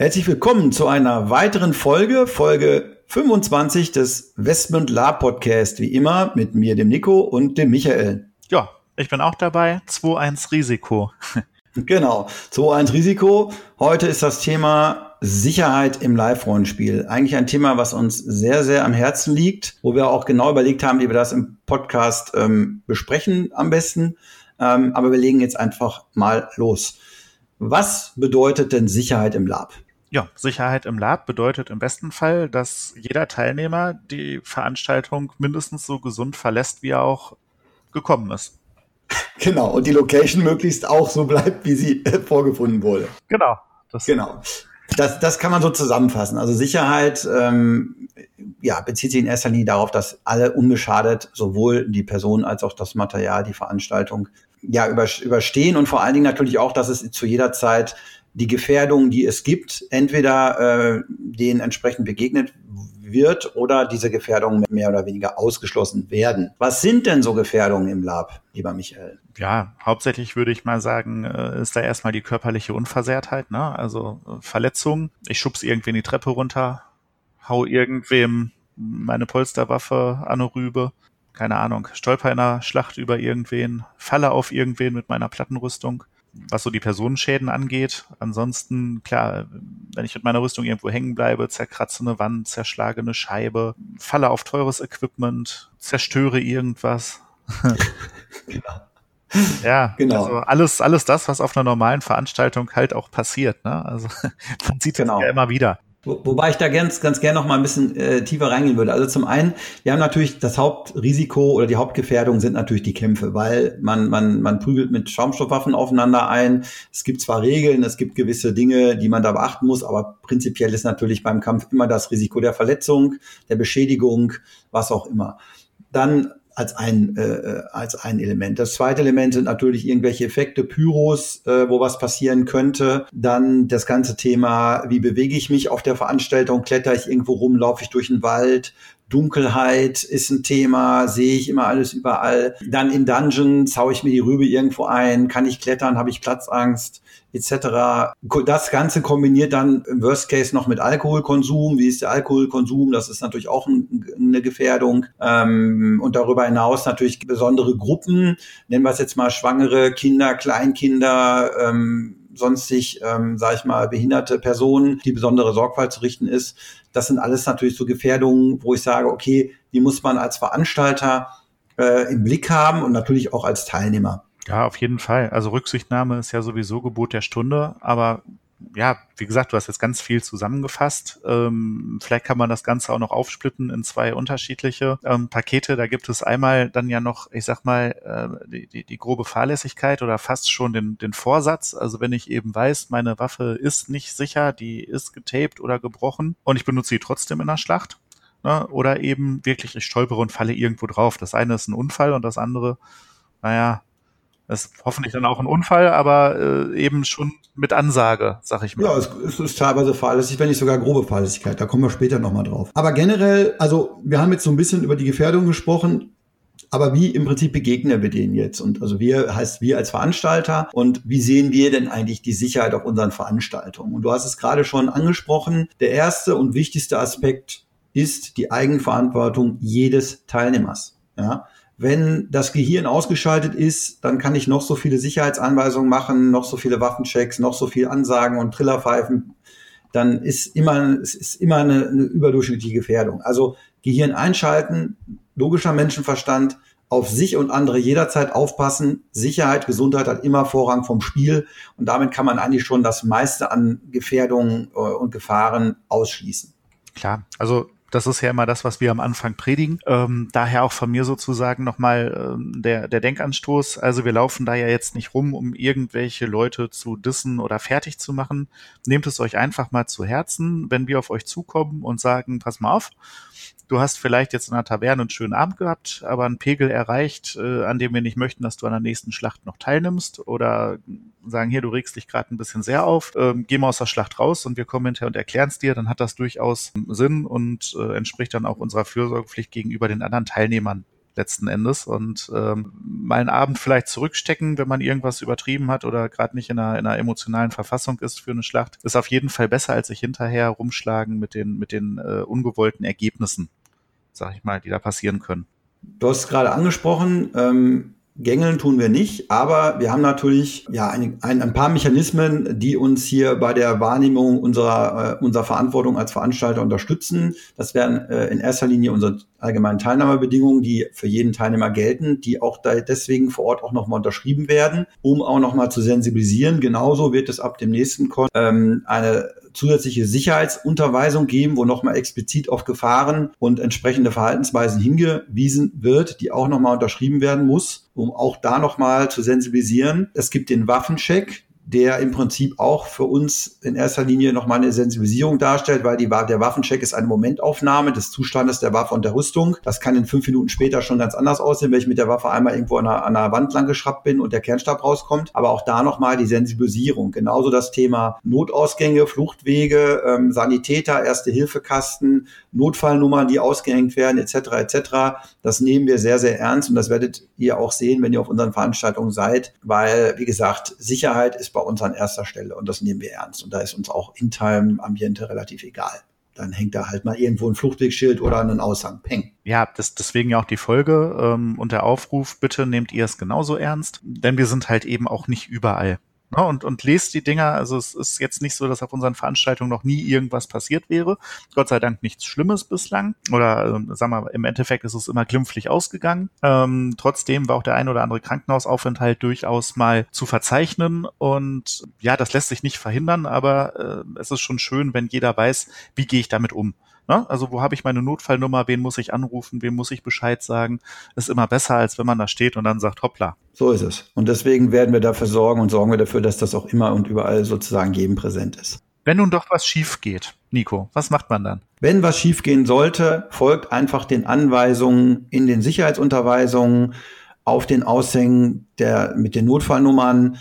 Herzlich willkommen zu einer weiteren Folge, Folge 25 des Westmund Lab Podcast, wie immer mit mir, dem Nico und dem Michael. Ja, ich bin auch dabei. 2-1 Risiko. genau, 2-1 Risiko. Heute ist das Thema Sicherheit im Live-Rollenspiel. Eigentlich ein Thema, was uns sehr, sehr am Herzen liegt, wo wir auch genau überlegt haben, wie wir das im Podcast ähm, besprechen am besten. Ähm, aber wir legen jetzt einfach mal los. Was bedeutet denn Sicherheit im Lab? Ja, Sicherheit im Lab bedeutet im besten Fall, dass jeder Teilnehmer die Veranstaltung mindestens so gesund verlässt, wie er auch gekommen ist. Genau, und die Location möglichst auch so bleibt, wie sie äh, vorgefunden wurde. Genau. Das genau. Das, das kann man so zusammenfassen. Also Sicherheit ähm, ja, bezieht sich in erster Linie darauf, dass alle unbeschadet sowohl die Person als auch das Material, die Veranstaltung ja überstehen und vor allen Dingen natürlich auch, dass es zu jeder Zeit die Gefährdungen, die es gibt, entweder äh, denen entsprechend begegnet wird oder diese Gefährdungen mehr oder weniger ausgeschlossen werden. Was sind denn so Gefährdungen im Lab, lieber Michael? Ja, hauptsächlich würde ich mal sagen, äh, ist da erstmal die körperliche Unversehrtheit, ne? also äh, Verletzungen. Ich schubs irgendwen die Treppe runter, hau irgendwem meine Polsterwaffe an eine Rübe, keine Ahnung, stolper in einer Schlacht über irgendwen, falle auf irgendwen mit meiner Plattenrüstung was so die Personenschäden angeht. Ansonsten, klar, wenn ich mit meiner Rüstung irgendwo hängen bleibe, zerkratze eine Wand, zerschlage eine Scheibe, falle auf teures Equipment, zerstöre irgendwas. genau. Ja, genau. also alles, alles das, was auf einer normalen Veranstaltung halt auch passiert. Ne? Also man sieht genau. das ja immer wieder. Wo, wobei ich da ganz, ganz gerne noch mal ein bisschen äh, tiefer reingehen würde. Also zum einen, wir haben natürlich das Hauptrisiko oder die Hauptgefährdung sind natürlich die Kämpfe, weil man, man, man prügelt mit Schaumstoffwaffen aufeinander ein. Es gibt zwar Regeln, es gibt gewisse Dinge, die man da beachten muss, aber prinzipiell ist natürlich beim Kampf immer das Risiko der Verletzung, der Beschädigung, was auch immer. Dann als ein, äh, äh, als ein Element. Das zweite Element sind natürlich irgendwelche Effekte, Pyros, äh, wo was passieren könnte. Dann das ganze Thema, wie bewege ich mich auf der Veranstaltung? Kletter ich irgendwo rum? Laufe ich durch den Wald? Dunkelheit ist ein Thema, sehe ich immer alles überall. Dann in Dungeons haue ich mir die Rübe irgendwo ein, kann ich klettern, habe ich Platzangst etc. Das Ganze kombiniert dann im Worst Case noch mit Alkoholkonsum. Wie ist der Alkoholkonsum? Das ist natürlich auch ein, eine Gefährdung. Ähm, und darüber hinaus natürlich besondere Gruppen, nennen wir es jetzt mal Schwangere, Kinder, Kleinkinder, ähm, sonstig, ähm, sage ich mal, behinderte Personen, die besondere Sorgfalt zu richten ist. Das sind alles natürlich so Gefährdungen, wo ich sage, okay, die muss man als Veranstalter äh, im Blick haben und natürlich auch als Teilnehmer. Ja, auf jeden Fall. Also Rücksichtnahme ist ja sowieso Gebot der Stunde, aber ja, wie gesagt, du hast jetzt ganz viel zusammengefasst. Ähm, vielleicht kann man das Ganze auch noch aufsplitten in zwei unterschiedliche ähm, Pakete. Da gibt es einmal dann ja noch, ich sag mal, äh, die, die, die grobe Fahrlässigkeit oder fast schon den, den Vorsatz. Also wenn ich eben weiß, meine Waffe ist nicht sicher, die ist getaped oder gebrochen und ich benutze sie trotzdem in der Schlacht. Ne? Oder eben wirklich, ich stolpere und falle irgendwo drauf. Das eine ist ein Unfall und das andere, naja, das ist hoffentlich dann auch ein Unfall, aber äh, eben schon mit Ansage, sag ich mal. Ja, es, es ist teilweise fahrlässig, wenn nicht sogar grobe Fahrlässigkeit. Da kommen wir später nochmal drauf. Aber generell, also wir haben jetzt so ein bisschen über die Gefährdung gesprochen. Aber wie im Prinzip begegnen wir denen jetzt? Und also wir heißt wir als Veranstalter und wie sehen wir denn eigentlich die Sicherheit auf unseren Veranstaltungen? Und du hast es gerade schon angesprochen. Der erste und wichtigste Aspekt ist die Eigenverantwortung jedes Teilnehmers. Ja, wenn das Gehirn ausgeschaltet ist, dann kann ich noch so viele Sicherheitsanweisungen machen, noch so viele Waffenchecks, noch so viel Ansagen und Trillerpfeifen. Dann ist immer, es ist immer eine, eine überdurchschnittliche Gefährdung. Also Gehirn einschalten, logischer Menschenverstand, auf sich und andere jederzeit aufpassen. Sicherheit, Gesundheit hat immer Vorrang vom Spiel und damit kann man eigentlich schon das meiste an Gefährdungen äh, und Gefahren ausschließen. Klar, also Das ist ja immer das, was wir am Anfang predigen. Ähm, daher auch von mir sozusagen nochmal ähm, der, der Denkanstoß. Also wir laufen da ja jetzt nicht rum, um irgendwelche Leute zu dissen oder fertig zu machen. Nehmt es euch einfach mal zu Herzen, wenn wir auf euch zukommen und sagen, pass mal auf, du hast vielleicht jetzt in einer Taverne einen schönen Abend gehabt, aber einen Pegel erreicht, äh, an dem wir nicht möchten, dass du an der nächsten Schlacht noch teilnimmst oder sagen, hier, du regst dich gerade ein bisschen sehr auf, ähm, geh mal aus der Schlacht raus und wir kommen hinterher und erklären es dir, dann hat das durchaus Sinn und äh, entspricht dann auch unserer Fürsorgepflicht gegenüber den anderen Teilnehmern letzten Endes und ähm, mal einen Abend vielleicht zurückstecken, wenn man irgendwas übertrieben hat oder gerade nicht in einer, in einer emotionalen Verfassung ist für eine Schlacht, ist auf jeden Fall besser, als sich hinterher rumschlagen mit den, mit den äh, ungewollten Ergebnissen sag ich mal, die da passieren können. Du hast es gerade angesprochen, ähm, Gängeln tun wir nicht, aber wir haben natürlich ja ein, ein, ein, paar Mechanismen, die uns hier bei der Wahrnehmung unserer, äh, unserer Verantwortung als Veranstalter unterstützen. Das wären äh, in erster Linie unsere allgemeinen Teilnahmebedingungen, die für jeden Teilnehmer gelten, die auch da deswegen vor Ort auch nochmal unterschrieben werden, um auch nochmal zu sensibilisieren. Genauso wird es ab dem nächsten Kon ähm, eine zusätzliche Sicherheitsunterweisung geben, wo nochmal explizit auf Gefahren und entsprechende Verhaltensweisen hingewiesen wird, die auch nochmal unterschrieben werden muss, um auch da nochmal zu sensibilisieren. Es gibt den Waffencheck, der im Prinzip auch für uns in erster Linie nochmal eine Sensibilisierung darstellt, weil die, der Waffencheck ist eine Momentaufnahme des Zustandes der Waffe und der Rüstung. Das kann in fünf Minuten später schon ganz anders aussehen, wenn ich mit der Waffe einmal irgendwo an einer, an einer Wand lang geschraubt bin und der Kernstab rauskommt. Aber auch da nochmal die Sensibilisierung. Genauso das Thema Notausgänge, Fluchtwege, ähm, Sanitäter, Erste-Hilfekasten, Notfallnummern, die ausgehängt werden, etc. etc. Das nehmen wir sehr, sehr ernst und das werdet ihr auch sehen, wenn ihr auf unseren Veranstaltungen seid, weil, wie gesagt, Sicherheit ist bei uns an erster Stelle und das nehmen wir ernst. Und da ist uns auch in Time Ambiente relativ egal dann hängt da halt mal irgendwo ein Fluchtwegschild oder ein Aushang. Peng. Ja, das, deswegen ja auch die Folge ähm, und der Aufruf, bitte nehmt ihr es genauso ernst, denn wir sind halt eben auch nicht überall. Ne, und, und lest die Dinger. Also es ist jetzt nicht so, dass auf unseren Veranstaltungen noch nie irgendwas passiert wäre. Gott sei Dank nichts Schlimmes bislang. Oder ähm, sagen wir, im Endeffekt ist es immer glimpflich ausgegangen. Ähm, trotzdem war auch der ein oder andere Krankenhausaufenthalt durchaus mal zu verzeichnen. Und ja, das lässt sich nicht verhindern, aber äh, es ist schon schön, wenn jeder weiß, wie gehe ich damit um. Ne? Also wo habe ich meine Notfallnummer, wen muss ich anrufen, wem muss ich Bescheid sagen, ist immer besser, als wenn man da steht und dann sagt, hoppla. So ist es. Und deswegen werden wir dafür sorgen und sorgen wir dafür, dass das auch immer und überall sozusagen jedem präsent ist. Wenn nun doch was schief geht, Nico, was macht man dann? Wenn was schief gehen sollte, folgt einfach den Anweisungen in den Sicherheitsunterweisungen auf den Aushängen der, mit den Notfallnummern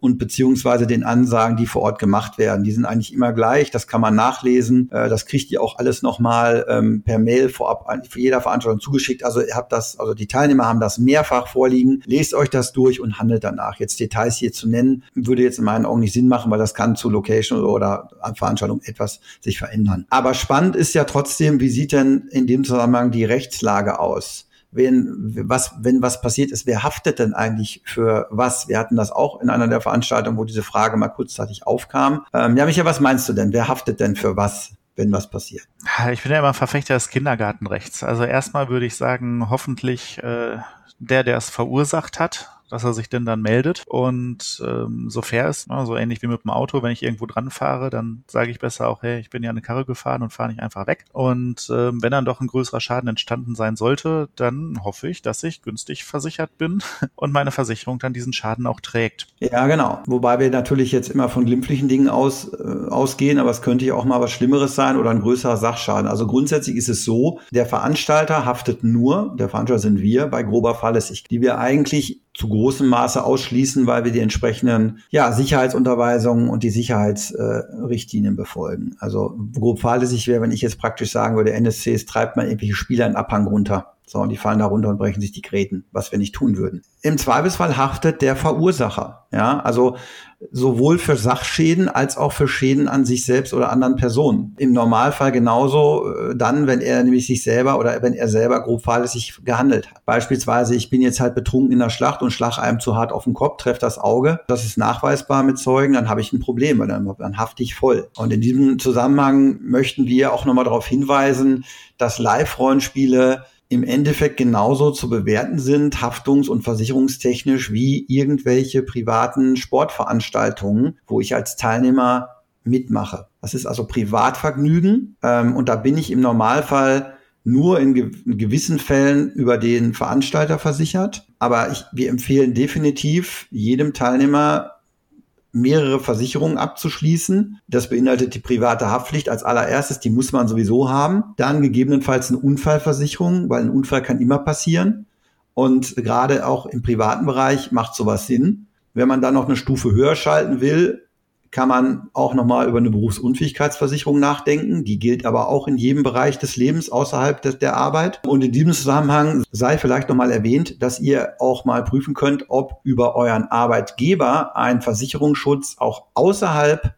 und beziehungsweise den Ansagen, die vor Ort gemacht werden. Die sind eigentlich immer gleich, das kann man nachlesen. Äh, das kriegt ihr auch alles nochmal ähm, per Mail vorab für jeder Veranstaltung zugeschickt. Also ihr habt das, also die Teilnehmer haben das mehrfach vorliegen. Lest euch das durch und handelt danach. Jetzt Details hier zu nennen, würde jetzt in meinen Augen nicht Sinn machen, weil das kann zu Location oder an Veranstaltung etwas sich verändern. Aber spannend ist ja trotzdem, wie sieht denn in dem Zusammenhang die Rechtslage aus? Wenn was, wenn was passiert ist, wer haftet denn eigentlich für was? Wir hatten das auch in einer der Veranstaltungen, wo diese Frage mal kurzzeitig aufkam. Ähm, ja, Micha, was meinst du denn? Wer haftet denn für was? wenn was passiert. Ich bin ja immer Verfechter des Kindergartenrechts. Also erstmal würde ich sagen, hoffentlich äh, der, der es verursacht hat, dass er sich denn dann meldet und ähm, so fair ist, ne, so ähnlich wie mit dem Auto, wenn ich irgendwo dran fahre, dann sage ich besser auch, hey, ich bin ja eine Karre gefahren und fahre nicht einfach weg. Und ähm, wenn dann doch ein größerer Schaden entstanden sein sollte, dann hoffe ich, dass ich günstig versichert bin und meine Versicherung dann diesen Schaden auch trägt. Ja, genau. Wobei wir natürlich jetzt immer von glimpflichen Dingen aus, äh, ausgehen, aber es könnte ja auch mal was Schlimmeres sein oder ein größerer Sachschaden. Also grundsätzlich ist es so, der Veranstalter haftet nur, der Veranstalter sind wir, bei grober Fahrlässigkeit, die wir eigentlich zu großem Maße ausschließen, weil wir die entsprechenden ja, Sicherheitsunterweisungen und die Sicherheitsrichtlinien äh, befolgen. Also grob fahrlässig wäre, wenn ich jetzt praktisch sagen würde, NSCs treibt man irgendwelche Spieler in Abhang runter. So, und die fallen da runter und brechen sich die Gräten, was wir nicht tun würden. Im Zweifelsfall haftet der Verursacher. Ja, also sowohl für Sachschäden als auch für Schäden an sich selbst oder anderen Personen. Im Normalfall genauso äh, dann, wenn er nämlich sich selber oder wenn er selber grob fahrlässig gehandelt hat. Beispielsweise, ich bin jetzt halt betrunken in der Schlacht und schlag einem zu hart auf den Kopf, treffe das Auge. Das ist nachweisbar mit Zeugen, dann habe ich ein Problem, weil dann, dann hafte ich voll. Und in diesem Zusammenhang möchten wir auch nochmal darauf hinweisen, dass Live-Rollenspiele im Endeffekt genauso zu bewerten sind, haftungs- und versicherungstechnisch, wie irgendwelche privaten Sportveranstaltungen, wo ich als Teilnehmer mitmache. Das ist also Privatvergnügen ähm, und da bin ich im Normalfall nur in, ge in, gewissen Fällen über den Veranstalter versichert. Aber ich, wir empfehlen definitiv jedem Teilnehmer mehrere Versicherungen abzuschließen. Das beinhaltet die private Haftpflicht als allererstes, die muss man sowieso haben. Dann gegebenenfalls eine Unfallversicherung, weil ein Unfall kann immer passieren. Und gerade auch im privaten Bereich macht sowas Sinn. Wenn man dann noch eine Stufe höher schalten will, kann man auch nochmal über eine Berufsunfähigkeitsversicherung nachdenken. Die gilt aber auch in jedem Bereich des Lebens außerhalb des, der Arbeit. Und in diesem Zusammenhang sei vielleicht nochmal erwähnt, dass ihr auch mal prüfen könnt, ob über euren Arbeitgeber ein Versicherungsschutz auch außerhalb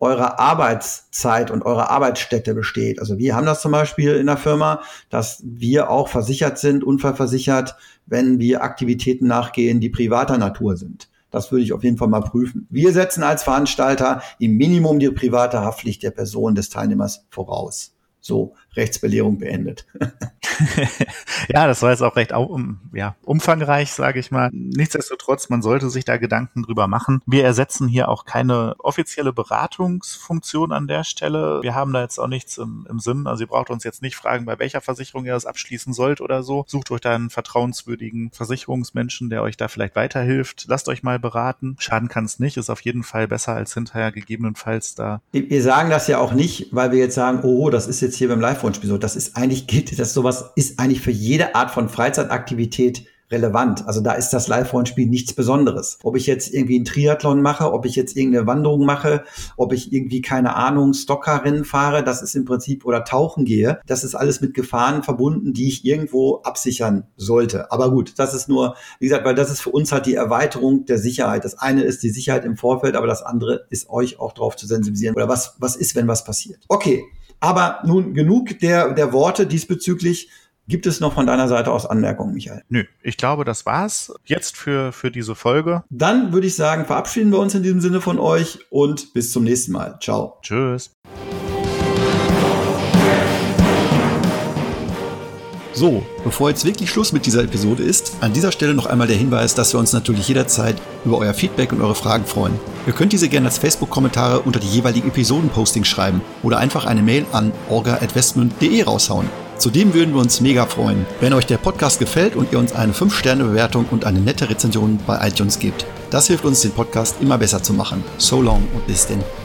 eurer Arbeitszeit und eurer Arbeitsstätte besteht. Also wir haben das zum Beispiel in der Firma, dass wir auch versichert sind, unfallversichert, wenn wir Aktivitäten nachgehen, die privater Natur sind. Das würde ich auf jeden Fall mal prüfen. Wir setzen als Veranstalter im Minimum die private Haftpflicht der Person des Teilnehmers voraus. So, Rechtsbelehrung beendet. ja, das war jetzt auch recht um, ja, umfangreich, sage ich mal. Nichtsdestotrotz, man sollte sich da Gedanken drüber machen. Wir ersetzen hier auch keine offizielle Beratungsfunktion an der Stelle. Wir haben da jetzt auch nichts im, im Sinn. Also ihr braucht uns jetzt nicht fragen, bei welcher Versicherung ihr das abschließen sollt oder so. Sucht euch da einen vertrauenswürdigen Versicherungsmenschen, der euch da vielleicht weiterhilft. Lasst euch mal beraten. Schaden kann es nicht. Ist auf jeden Fall besser als hinterher gegebenenfalls da. Wir sagen das ja auch nicht, weil wir jetzt sagen, oh, das ist jetzt hier beim Live-Rollenspiel so. Das ist eigentlich, gilt das sowas ist eigentlich für jede Art von Freizeitaktivität relevant. Also da ist das Live-Rollenspiel nichts Besonderes. Ob ich jetzt irgendwie einen Triathlon mache, ob ich jetzt irgendeine Wanderung mache, ob ich irgendwie, keine Ahnung, Stockerrennen fahre, das ist im Prinzip, oder tauchen gehe, das ist alles mit Gefahren verbunden, die ich irgendwo absichern sollte. Aber gut, das ist nur, wie gesagt, weil das ist für uns halt die Erweiterung der Sicherheit. Das eine ist die Sicherheit im Vorfeld, aber das andere ist euch auch darauf zu sensibilisieren. Oder was, was ist, wenn was passiert? Okay. Aber nun genug der, der Worte diesbezüglich. Gibt es noch von deiner Seite aus Anmerkungen, Michael? Nö, ich glaube, das war's jetzt für, für diese Folge. Dann würde ich sagen, verabschieden wir uns in diesem Sinne von euch und bis zum nächsten Mal. Ciao. Tschüss. So, bevor jetzt wirklich Schluss mit dieser Episode ist, an dieser Stelle noch einmal der Hinweis, dass wir uns natürlich jederzeit über euer Feedback und eure Fragen freuen. Ihr könnt diese gerne als Facebook-Kommentare unter die jeweiligen Episoden-Postings schreiben oder einfach eine Mail an orga.westmund.de raushauen. Zudem würden wir uns mega freuen, wenn euch der Podcast gefällt und ihr uns eine 5-Sterne-Bewertung und eine nette Rezension bei iTunes gebt. Das hilft uns, den Podcast immer besser zu machen. So long und bis denn.